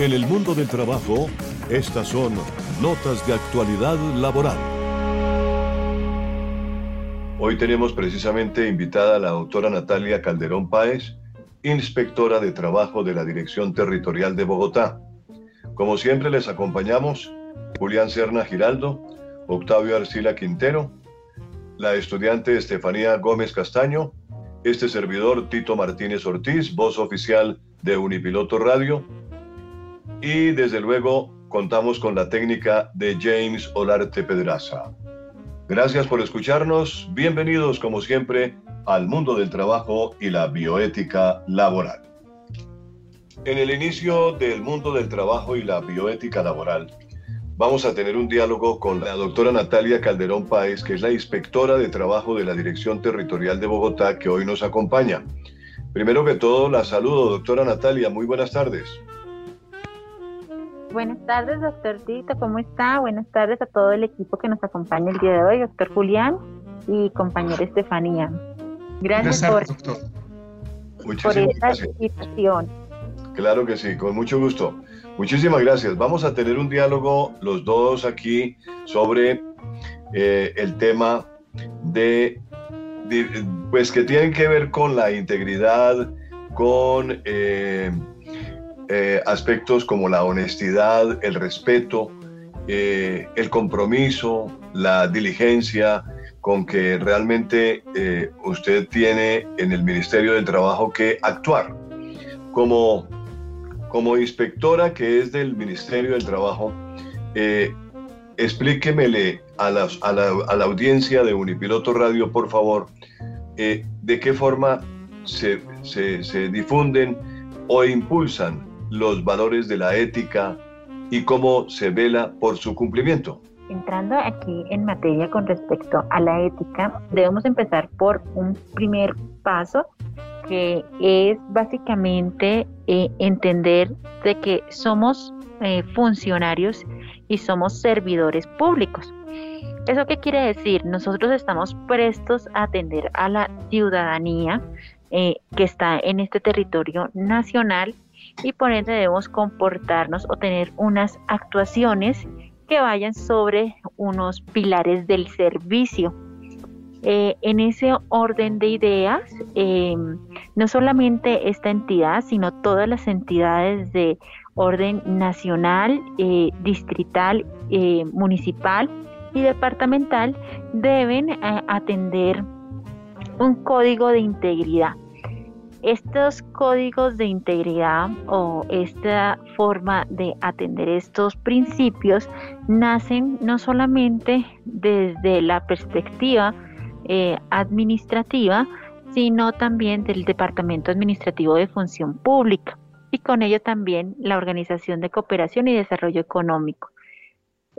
En el mundo del trabajo, estas son notas de actualidad laboral. Hoy tenemos precisamente invitada a la doctora Natalia Calderón Páez, inspectora de trabajo de la Dirección Territorial de Bogotá. Como siempre les acompañamos Julián Serna Giraldo, Octavio Arcila Quintero, la estudiante Estefanía Gómez Castaño, este servidor Tito Martínez Ortiz, voz oficial de Unipiloto Radio, y desde luego contamos con la técnica de James Olarte Pedraza. Gracias por escucharnos, bienvenidos como siempre al mundo del trabajo y la bioética laboral. En el inicio del mundo del trabajo y la bioética laboral, vamos a tener un diálogo con la doctora Natalia Calderón Páez, que es la inspectora de trabajo de la Dirección Territorial de Bogotá, que hoy nos acompaña. Primero que todo, la saludo, doctora Natalia, muy buenas tardes. Buenas tardes, doctor Tito, ¿cómo está? Buenas tardes a todo el equipo que nos acompaña el día de hoy, doctor Julián y compañera Estefanía. Gracias, por, doctor. esta invitación. Claro que sí, con mucho gusto. Muchísimas gracias. Vamos a tener un diálogo los dos aquí sobre eh, el tema de, pues que tienen que ver con la integridad, con eh, eh, aspectos como la honestidad, el respeto, eh, el compromiso, la diligencia con que realmente eh, usted tiene en el Ministerio del Trabajo que actuar. Como, como inspectora que es del Ministerio del Trabajo, explíquemele a la, a, la, a la, audiencia de Unipiloto Radio, por favor, de qué forma se, se, se difunden o impulsan los valores de la ética y cómo se vela por su cumplimiento. Entrando aquí en materia con respecto a la ética, debemos empezar por un primer paso que es básicamente eh, entender de que somos eh, funcionarios y somos servidores públicos. ¿Eso qué quiere decir? Nosotros estamos prestos a atender a la ciudadanía eh, que está en este territorio nacional y por ende debemos comportarnos o tener unas actuaciones que vayan sobre unos pilares del servicio. Eh, en ese orden de ideas, eh, no solamente esta entidad, sino todas las entidades de orden nacional, eh, distrital, municipal y departamental deben atender un código de integridad estos códigos de integridad o esta forma de atender estos principios nacen no solamente desde la perspectiva eh, administrativa, sino también del Departamento Administrativo de Función Pública y con ello también la Organización de Cooperación y Desarrollo Económico.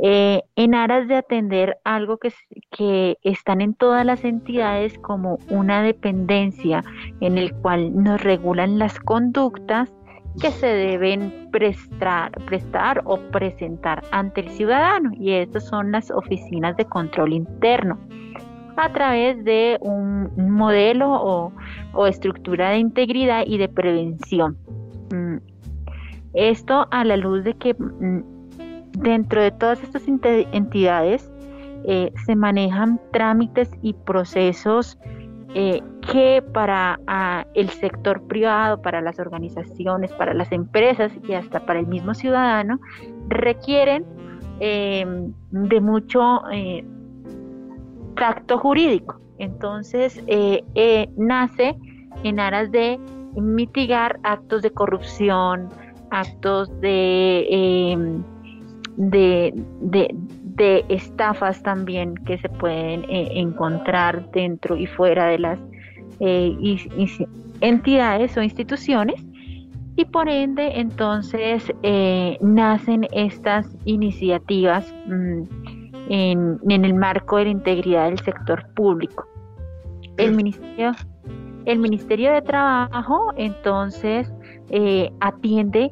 Eh, en aras de atender algo que, que están en todas las entidades como una dependencia en el cual nos regulan las conductas que se deben prestar, prestar o presentar ante el ciudadano y estas son las oficinas de control interno a través de un modelo o, o estructura de integridad y de prevención. Mm, esto a la luz de que mm, Dentro de todas estas entidades eh, se manejan trámites y procesos eh, que para el sector privado, para las organizaciones, para las empresas y hasta para el mismo ciudadano requieren eh, de mucho tacto jurídico. Entonces nace en aras de mitigar actos de corrupción, actos de de, de, estafas también que se pueden eh, encontrar dentro y fuera de las eh, entidades o instituciones y por ende entonces eh, nacen estas iniciativas mm, en, en, el marco de la integridad del sector público. El Ministerio, el Ministerio de Trabajo entonces atiende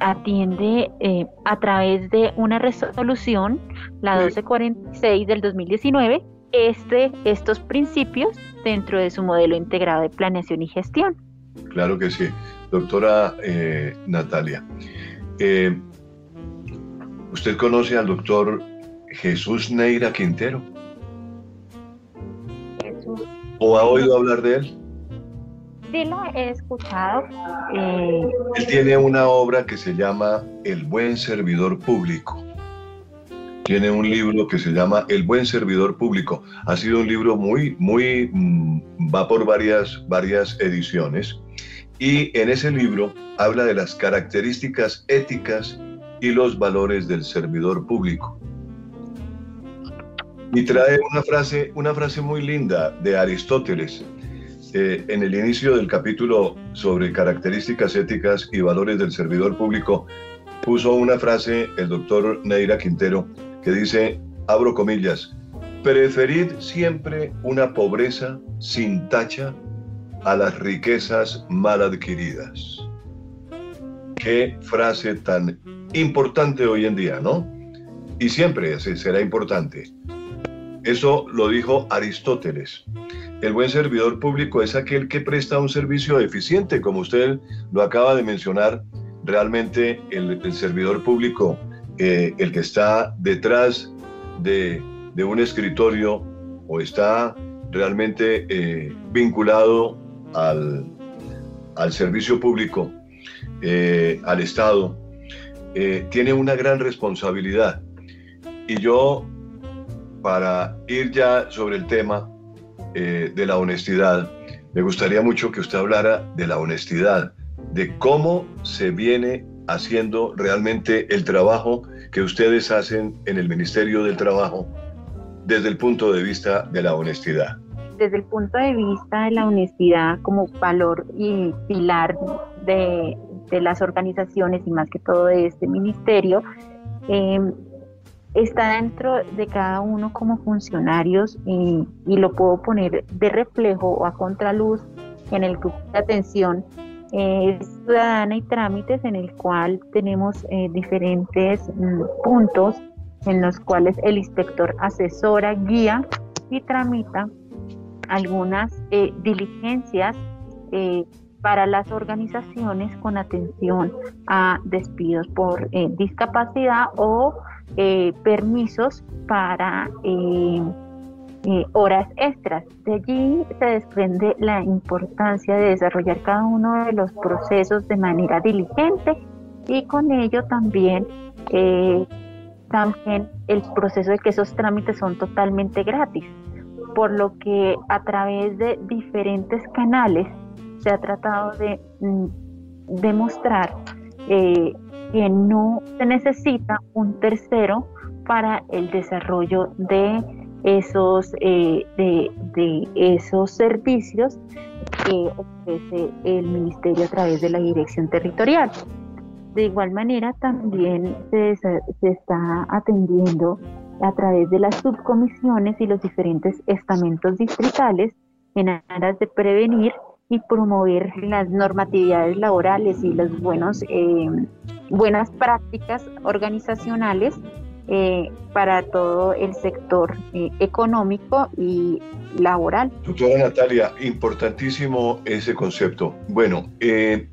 atiende eh, a través de una resolución, la 1246 del 2019, este, estos principios dentro de su modelo integrado de planeación y gestión. Claro que sí. doctora eh, Natalia. Eh, ¿Usted conoce al doctor Jesús Neira Quintero? Jesús. ¿O ha oído hablar de él? Sí, lo he escuchado. Eh, Él tiene una obra que se llama El buen servidor público. Tiene un libro que se llama El buen servidor público. Ha sido un libro muy, muy, mm, va por varias, varias ediciones. Y en ese libro habla de las características éticas y los valores del servidor público. Y trae una frase, una frase muy linda de Aristóteles. Eh, en el inicio del capítulo sobre características éticas y valores del servidor público, puso una frase el doctor Neira Quintero que dice, abro comillas, preferid siempre una pobreza sin tacha a las riquezas mal adquiridas. Qué frase tan importante hoy en día, ¿no? Y siempre será importante. Eso lo dijo Aristóteles. El buen servidor público es aquel que presta un servicio eficiente, como usted lo acaba de mencionar. Realmente el, servidor público, eh, el que está detrás de, un escritorio o está realmente eh, vinculado al, al, servicio público, eh, al Estado, tiene una gran responsabilidad. Y yo, para ir ya sobre el tema eh, de la honestidad, me gustaría mucho que usted hablara de la honestidad, de cómo se viene haciendo realmente el trabajo que ustedes hacen en el Ministerio del Trabajo desde el punto de vista de la honestidad. Desde el punto de vista de la honestidad como valor y pilar de, de las organizaciones y más que todo de este ministerio, eh, está dentro de cada uno como funcionarios y, lo puedo poner de reflejo o a contraluz en el grupo de atención eh, ciudadana y trámites en el cual tenemos eh, diferentes mm, puntos en los cuales el inspector asesora, guía y tramita algunas eh, diligencias para las organizaciones con atención a despidos por discapacidad o permisos para horas extras. De allí se desprende la importancia de desarrollar cada uno de los procesos de manera diligente y con ello también, eh, también el proceso de que esos trámites son totalmente gratis, por lo que a través de diferentes canales se ha tratado de mm, demostrar eh, que no se necesita un tercero para el desarrollo de esos, eh, de, de, esos servicios que ofrece el Ministerio a través de la Dirección Territorial. De igual manera, también se, se está atendiendo a través de las subcomisiones y los diferentes estamentos distritales en aras de prevenir y promover las normatividades laborales y las buenos, eh, buenas prácticas organizacionales eh, para todo el sector eh, económico y laboral. Doctora Natalia, importantísimo ese concepto. Bueno, eh,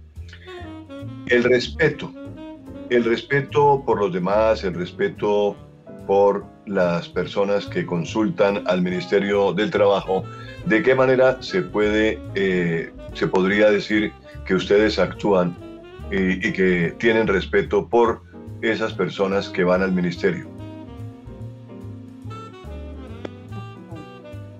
el respeto, el respeto por los demás, el respeto por las personas que consultan al Ministerio del Trabajo, ¿de qué manera se puede, se podría decir que ustedes actúan y, que tienen respeto por esas personas que van al ministerio?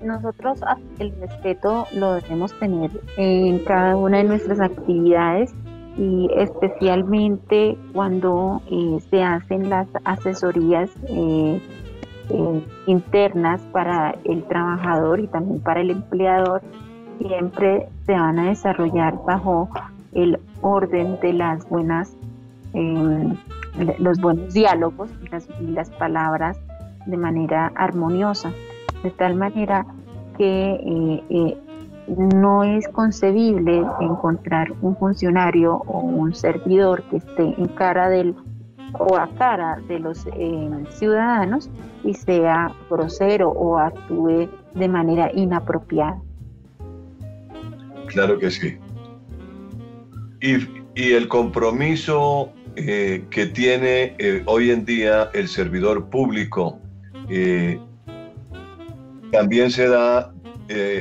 Nosotros el respeto lo debemos tener en cada una de nuestras actividades y especialmente cuando eh, se hacen las asesorías eh, eh, internas para el trabajador y también para el empleador, siempre se van a desarrollar bajo el orden de las buenas Em, los buenos diálogos y las, las, palabras de manera armoniosa, de tal manera que eh, eh, no es concebible encontrar un funcionario o un servidor que esté en cara del o a cara de los eh, ciudadanos y sea grosero o actúe de manera inapropiada. Claro que sí. Y, el compromiso eh, que tiene eh, hoy en día el servidor público eh, también se da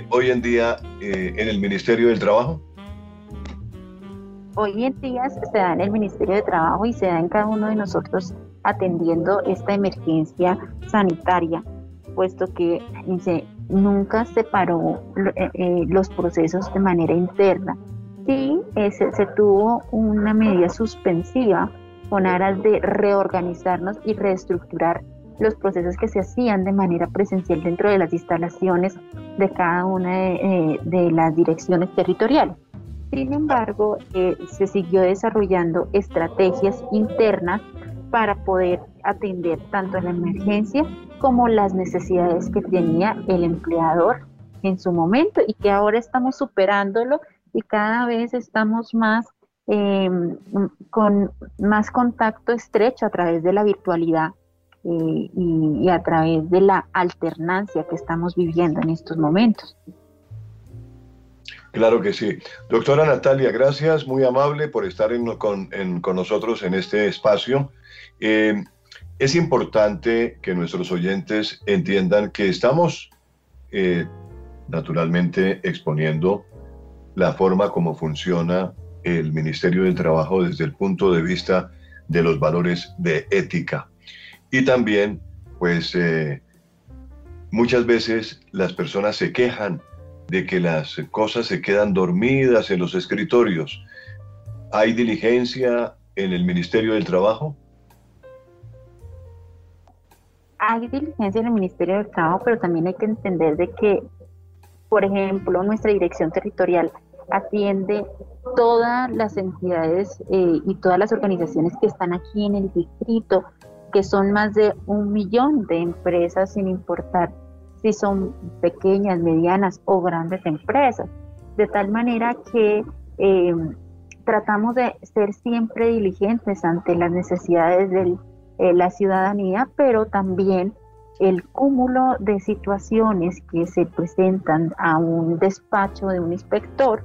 hoy en día en el Ministerio del Trabajo. Hoy en día se da en el Ministerio de Trabajo y se da en cada uno de nosotros atendiendo esta emergencia sanitaria, puesto que se, nunca separó eh, eh, los procesos de manera interna. Sí, eh, se, tuvo una medida suspensiva con aras de reorganizarnos y reestructurar los procesos que se hacían de manera presencial dentro de las instalaciones de cada una de, las direcciones territoriales. Sin embargo, se siguió desarrollando estrategias internas para poder atender tanto la emergencia como las necesidades que tenía el empleador en su momento y que ahora estamos superándolo y cada vez estamos más em, con más contacto estrecho a través de la virtualidad eh, y, a través de la alternancia que estamos viviendo en estos momentos. Claro que sí. Doctora Natalia, gracias, muy amable por estar con, con nosotros en este espacio. Eh, es importante que nuestros oyentes entiendan que estamos eh, naturalmente exponiendo la forma como funciona el Ministerio del Trabajo desde el punto de vista de los valores de ética. Y también, pues, eh, muchas veces las personas se quejan de que las cosas se quedan dormidas en los escritorios. ¿Hay diligencia en el Ministerio del Trabajo? hay diligencia en el Ministerio del Trabajo, pero también hay que entender de que, por ejemplo, nuestra dirección territorial atiende todas las entidades eh, y todas las organizaciones que están aquí en el distrito, que son más de un millón de empresas, sin importar si son pequeñas, medianas o grandes empresas. De tal manera que eh, tratamos de ser siempre diligentes ante las necesidades del eh, la ciudadanía, pero también el cúmulo de situaciones que se presentan a un despacho de un inspector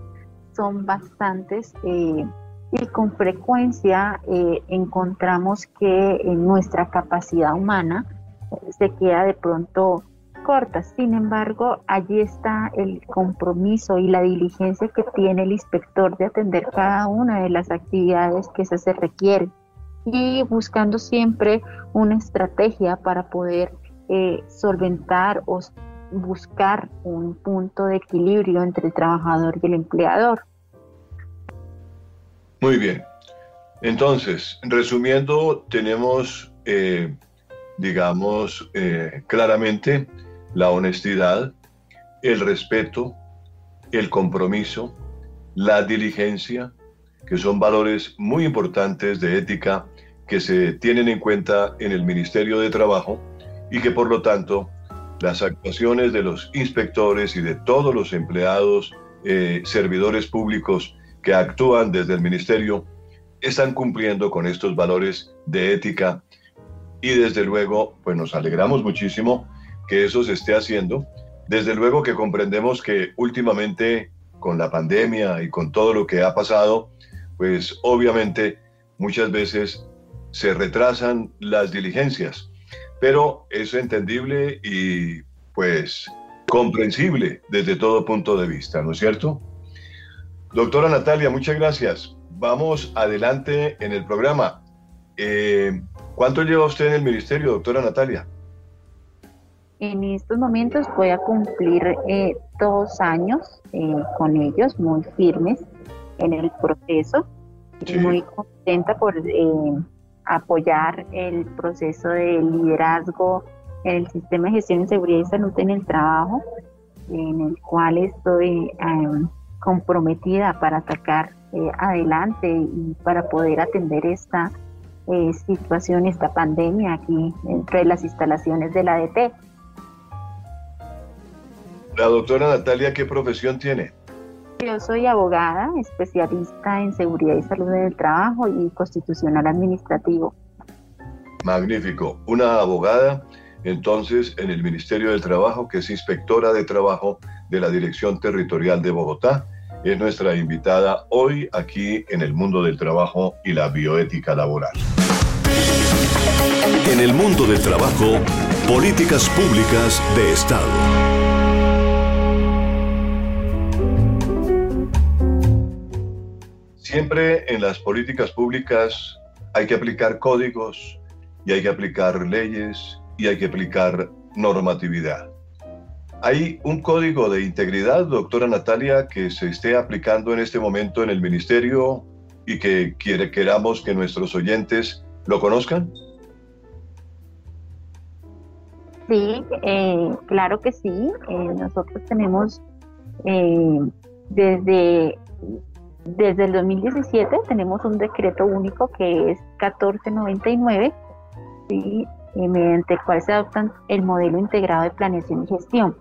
son bastantes eh, y con frecuencia eh, encontramos que nuestra capacidad humana se queda de pronto corta. Sin embargo, allí está el compromiso y la diligencia que tiene el inspector de atender cada una de las actividades que se requieren y buscando siempre una estrategia para poder eh, solventar o buscar un punto de equilibrio entre el trabajador y el empleador. Muy bien. Entonces, resumiendo, tenemos, eh, digamos, eh, claramente la honestidad, el respeto, el compromiso, la diligencia, que son valores muy importantes de ética que se tienen en cuenta en el Ministerio de Trabajo y que por lo tanto las actuaciones de los inspectores y de todos los empleados, eh, servidores públicos que actúan desde el Ministerio están cumpliendo con estos valores de ética y desde luego pues nos alegramos muchísimo que eso se esté haciendo. Desde luego que comprendemos que últimamente con la pandemia y con todo lo que ha pasado, pues obviamente muchas veces se retrasan las diligencias, pero es entendible y pues comprensible desde todo punto de vista, ¿no es cierto? Doctora Natalia, muchas gracias. Vamos adelante en el programa. Eh, ¿Cuánto lleva usted en el ministerio, doctora Natalia? En estos momentos voy a cumplir eh, dos años eh, con ellos, muy firmes en el proceso. Muy contenta por apoyar el proceso de liderazgo en el sistema de gestión de seguridad y salud en el trabajo, en el cual estoy em, comprometida para atacar eh, adelante y para poder atender esta eh, situación, esta pandemia aquí entre las instalaciones de la ADT. La doctora Natalia, ¿qué profesión tiene? Yo soy abogada, especialista en seguridad y salud en el trabajo y constitucional administrativo. Magnífico. Una abogada, entonces, en el Ministerio del Trabajo, que es inspectora de trabajo de la Dirección Territorial de Bogotá, es nuestra invitada hoy aquí en el mundo del trabajo y la bioética laboral. En el mundo del trabajo, políticas públicas de Estado. Siempre en las políticas públicas hay que aplicar códigos y hay que aplicar leyes y hay que aplicar normatividad. ¿Hay un código de integridad, doctora Natalia, que se esté aplicando en este momento en el ministerio y que quiere, queramos que nuestros oyentes lo conozcan? Sí, eh, claro que sí. Eh, nosotros tenemos eh, desde, desde el 2017 tenemos un decreto único que es 1499, ¿sí? mediante el cual se adopta el modelo integrado de planeación y gestión.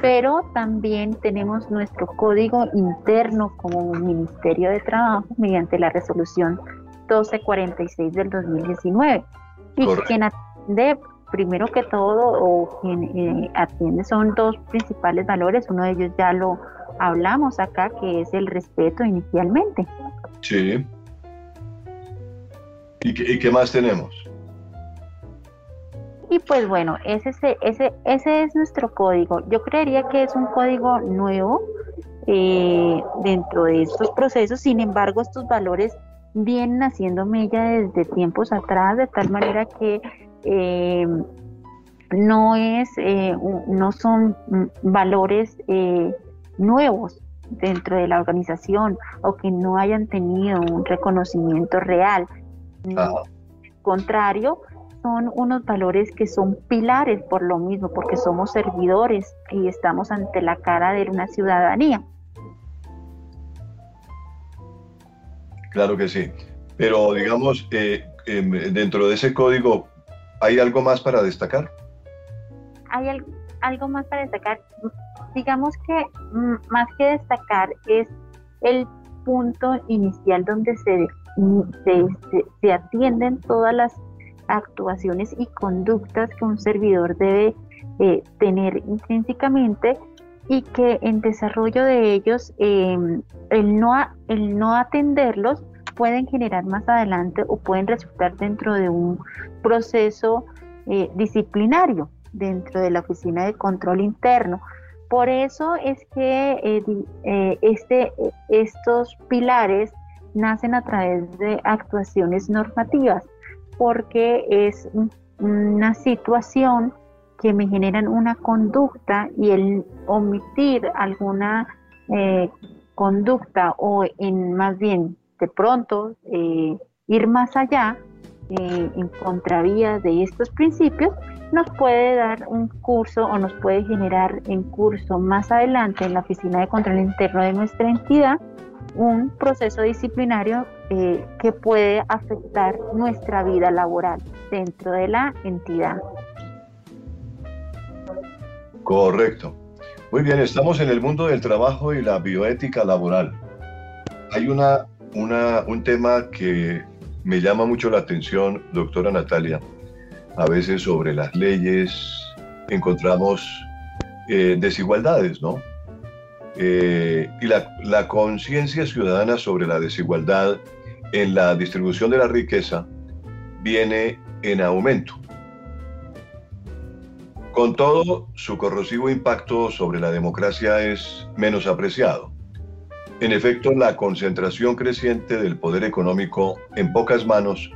Pero también tenemos nuestro código interno como Ministerio de Trabajo mediante la resolución 1246 del 2019. Y quien atiende, primero que todo, o quien eh, atiende son dos principales valores. Uno de ellos ya lo hablamos acá, que es el respeto inicialmente. Sí. ¿Y qué más tenemos? Y pues bueno, ese, ese, ese es nuestro código. Yo creería que es un código nuevo eh, dentro de estos procesos, sin embargo estos valores vienen haciendo mella desde tiempos atrás, de tal manera que eh, no, es, eh, no son valores nuevos dentro de la organización o que no hayan tenido un reconocimiento real. Al contrario, son unos valores que son pilares por lo mismo, porque somos servidores y estamos ante la cara de una ciudadanía. Claro que sí, pero digamos, eh, em, dentro de ese código, ¿hay algo más para destacar? Hay algo más para destacar. Digamos que mm, más que destacar es el punto inicial donde se, se, se atienden todas las actuaciones y conductas que un servidor debe eh, tener intrínsecamente y que en desarrollo de ellos em, el, no, el no atenderlos pueden generar más adelante o pueden resultar dentro de un proceso eh, disciplinario dentro de la oficina de control interno. Por eso es que eh, este, estos pilares nacen a través de actuaciones normativas porque es una situación que me generan una conducta y el omitir alguna eh, conducta o en más bien de pronto eh, ir más allá eh, en contravía de estos principios nos puede dar un curso o nos puede generar en curso más adelante en la oficina de control interno de nuestra entidad un proceso disciplinario eh, que puede afectar nuestra vida laboral dentro de la entidad. Correcto. Muy bien, estamos en el mundo del trabajo y la bioética laboral. Hay una, un tema que me llama mucho la atención, doctora Natalia. A veces sobre las leyes encontramos eh, desigualdades, ¿no? Eh, y la, conciencia ciudadana sobre la desigualdad en la distribución de la riqueza viene en aumento. Con todo, su corrosivo impacto sobre la democracia es menos apreciado. En efecto, la concentración creciente del poder económico en pocas manos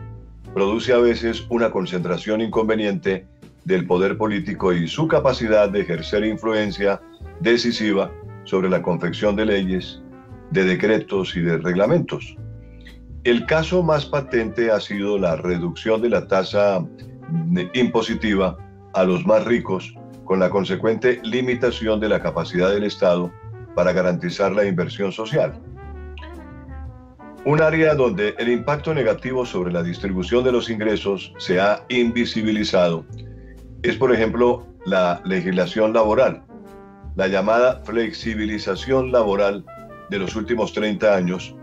produce a veces una concentración inconveniente del poder político y su capacidad de ejercer influencia decisiva sobre la confección de leyes, de decretos y de reglamentos. El caso más patente ha sido la reducción de la tasa impositiva a los más ricos con la consecuente limitación de la capacidad del Estado para garantizar la inversión social. Un área donde el impacto negativo sobre la distribución de los ingresos se ha invisibilizado es, por ejemplo, la legislación laboral, la llamada flexibilización laboral de los últimos 30 años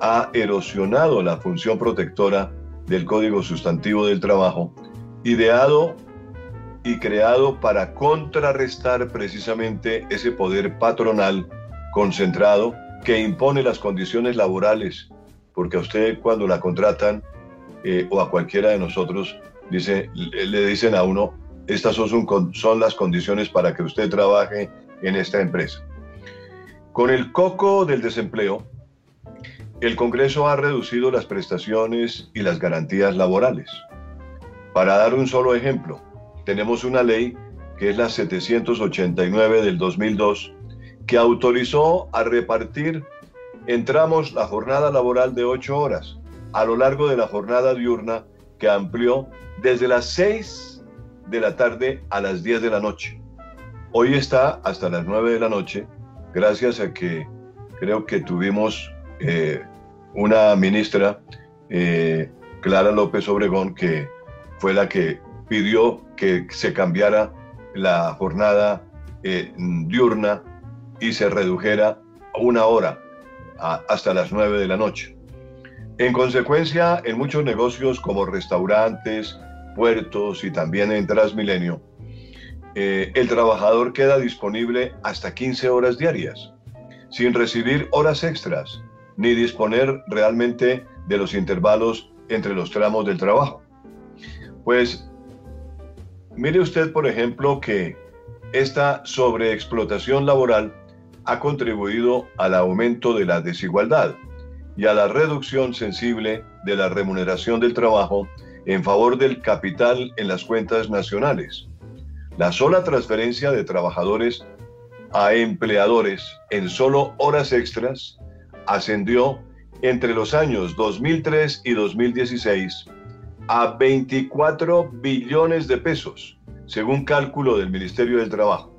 ha erosionado la función protectora del Código Sustantivo del Trabajo, ideado y creado para contrarrestar precisamente ese poder patronal concentrado que impone las condiciones laborales, porque a usted cuando la contratan eh, o a cualquiera de nosotros dice, le dicen a uno, estas son, son las condiciones para que usted trabaje en esta empresa. Con el coco del desempleo, el Congreso ha reducido las prestaciones y las garantías laborales. Para dar un solo ejemplo, tenemos una ley que es la 789 del 2002, que autorizó a repartir en tramos la jornada laboral de ocho horas a lo largo de la jornada diurna que amplió desde las 6 de la tarde a las 10 de la noche. Hoy está hasta las 9 de la noche, gracias a que creo que tuvimos eh, una ministra, eh, Clara López Obregón, que fue la que pidió que se cambiara la jornada eh, diurna y se redujera una hora hasta las 9 de la noche. En consecuencia, en muchos negocios como restaurantes, puertos y también en Transmilenio, eh, el trabajador queda disponible hasta 15 horas diarias, sin recibir horas extras, ni disponer realmente de los intervalos entre los tramos del trabajo. Pues mire usted, por ejemplo, que esta sobreexplotación laboral ha contribuido al aumento de la desigualdad y a la reducción sensible de la remuneración del trabajo en favor del capital en las cuentas nacionales. La sola transferencia de trabajadores a empleadores en solo horas extras ascendió entre los años 2003 y 2016 a 24 billones de pesos, según cálculo del Ministerio del Trabajo.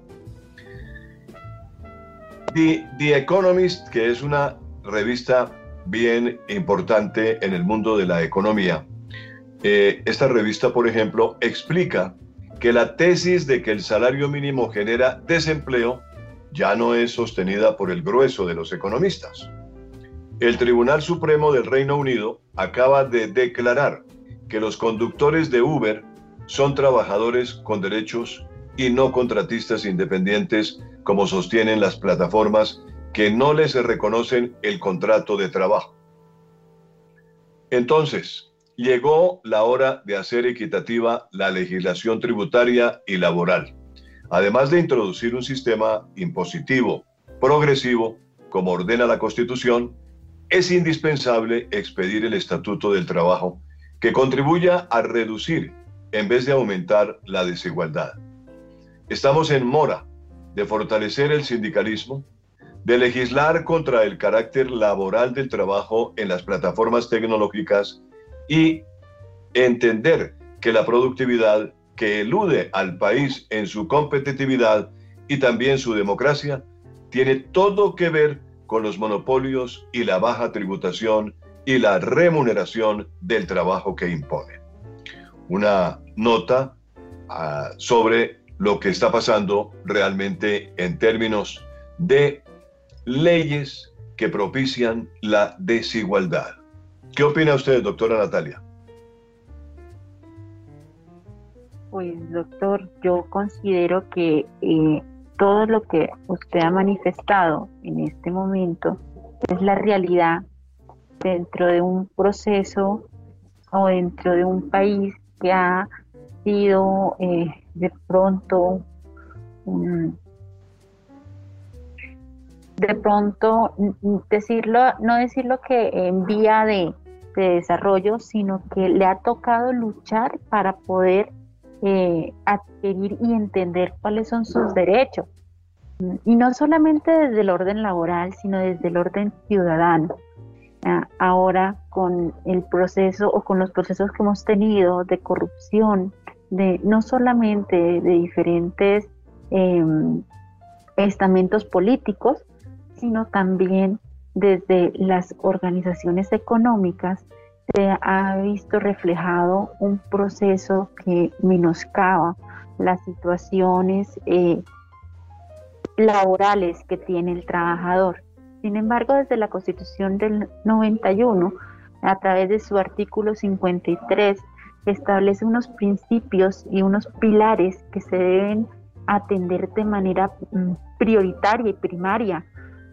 The, Economist, que es una revista bien importante en el mundo de la economía, eh, esta revista, por ejemplo, explica que la tesis de que el salario mínimo genera desempleo ya no es sostenida por el grueso de los economistas. El Tribunal Supremo del Reino Unido acaba de declarar que los conductores de Uber son trabajadores con derechos y no contratistas independientes como sostienen las plataformas que no les reconocen el contrato de trabajo. Entonces, llegó la hora de hacer equitativa la legislación tributaria y laboral, además de introducir un sistema impositivo progresivo, como ordena la Constitución, es indispensable expedir el Estatuto del Trabajo que contribuya a reducir en vez de aumentar la desigualdad. Estamos en mora de fortalecer el sindicalismo, de legislar contra el carácter laboral del trabajo en las plataformas tecnológicas y entender que la productividad que elude al país en su competitividad y también su democracia tiene todo que ver con los monopolios y la baja tributación y la remuneración del trabajo que impone. Una nota ah, sobre lo que está pasando realmente en términos de leyes que propician la desigualdad. ¿Qué opina usted, doctora Natalia? Pues, doctor, yo considero que eh, todo lo que usted ha manifestado en este momento es la realidad dentro de un proceso o dentro de un país que ha eh, de pronto de pronto decirlo no decirlo que en vía de, de, desarrollo sino que le ha tocado luchar para poder eh, adquirir y entender cuáles son sus derechos. Y no solamente desde el orden laboral, sino desde el orden ciudadano. Ah, ahora con el proceso o con los procesos que hemos tenido de corrupción, de no solamente de diferentes em, estamentos políticos, sino también desde las organizaciones económicas, se ha visto reflejado un proceso que menoscaba las situaciones eh, laborales que tiene el trabajador. Sin embargo, desde la Constitución del 91, a través de su artículo 53, establece unos principios y unos pilares que se deben atender de manera mm, prioritaria y primaria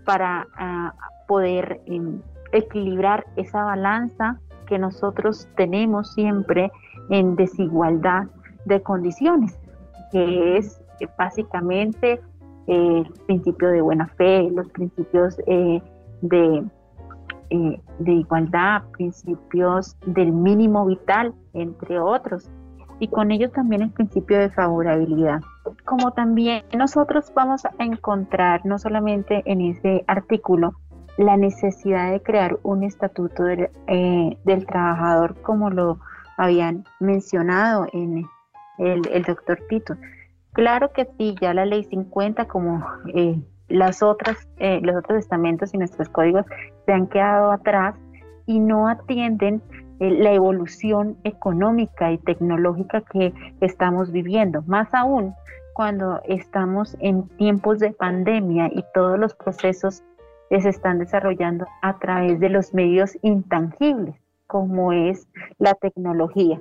para ah, poder em, equilibrar esa balanza que nosotros tenemos siempre en desigualdad de condiciones, que es eh, básicamente el principio de buena fe, los principios eh, de, eh, de igualdad, principios del mínimo vital, entre otros, y con ellos también el principio de favorabilidad. Como también nosotros vamos a encontrar, no solamente en ese artículo, la necesidad de crear un estatuto del, del trabajador como lo habían mencionado en el, el doctor Tito, Claro que sí, ya la ley 50 como eh, las otras, eh, los otros estamentos y nuestros códigos se han quedado atrás y no atienden eh, la evolución económica y tecnológica que estamos viviendo. Más aún cuando estamos en tiempos de pandemia y todos los procesos se están desarrollando a través de los medios intangibles, como es la tecnología.